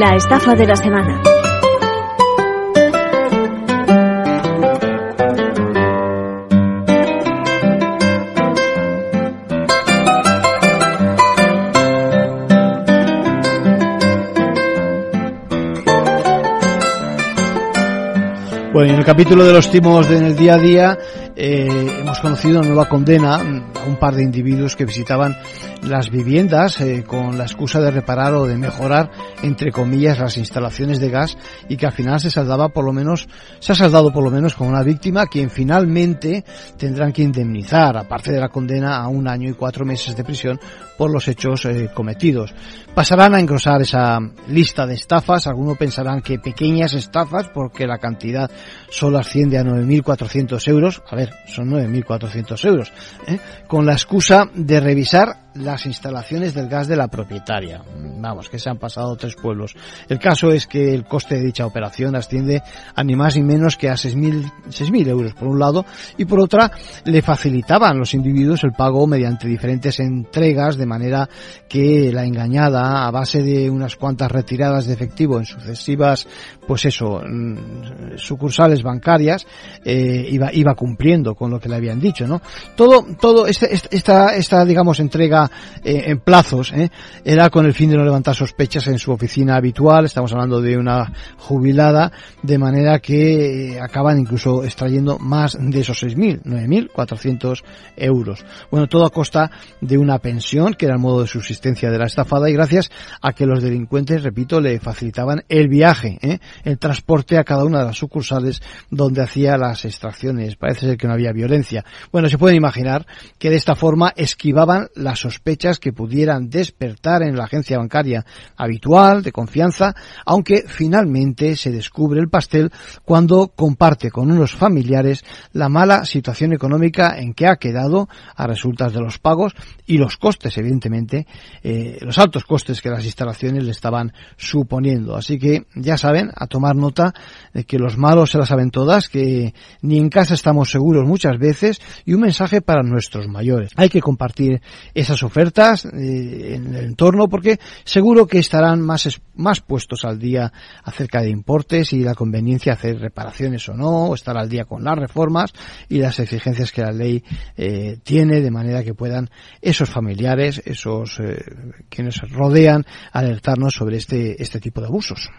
La estafa de la semana. Bueno, en el capítulo de los timos en el día a día eh, hemos conocido una nueva condena a un par de individuos que visitaban las viviendas eh, con la excusa de reparar o de mejorar, entre comillas, las instalaciones de gas y que al final se saldaba por lo menos, se ha saldado por lo menos con una víctima quien finalmente tendrán que indemnizar, aparte de la condena a un año y cuatro meses de prisión por los hechos eh, cometidos. Pasarán a engrosar esa lista de estafas, algunos pensarán que pequeñas estafas porque la cantidad solo asciende a 9.400 euros, a ver, son 9.400 euros, ¿eh? con la excusa de revisar las instalaciones del gas de la propietaria. Vamos, que se han pasado tres pueblos. El caso es que el coste de dicha operación asciende a ni más ni menos que a 6.000 euros por un lado y por otra le facilitaban los individuos el pago mediante diferentes entregas de manera que la engañada a base de unas cuantas retiradas de efectivo en sucesivas, pues eso, mm, sucursales bancarias, eh, iba, iba cumpliendo con lo que le habían dicho, ¿no? Todo, todo este, este, esta, esta, digamos, entrega eh, en plazos, ¿eh? era con el fin de no levantar sospechas en su oficina habitual, estamos hablando de una jubilada, de manera que eh, acaban incluso extrayendo más de esos 6.000, 9.400 euros. Bueno, todo a costa de una pensión, que era el modo de subsistencia de la estafada, y gracias a que los delincuentes, repito, le facilitaban el viaje, el transporte a cada una de las sucursales donde hacía las extracciones. Parece ser que no había violencia. Bueno, se pueden imaginar que de esta forma esquivaban las sospechas que pudieran despertar en la agencia bancaria habitual, de confianza, aunque finalmente se descubre el pastel cuando comparte con unos familiares la mala situación económica en que ha quedado a resultas de los pagos y los costes, evidentemente, eh, los altos costes que las instalaciones le estaban suponiendo. Así que ya saben, a tomar nota de que los malos se las saben todas, que ni en casa estamos seguros muchas veces y un mensaje para nuestros mayores. Hay que compartir esas ofertas eh, en el entorno porque seguro que estarán más, más puestos al día acerca de importes y la conveniencia de hacer reparaciones o no, o estar al día con las reformas y las exigencias que la ley eh, tiene de manera que puedan esos familiares, esos eh, que nos rodean, alertarnos sobre este, este tipo de abusos.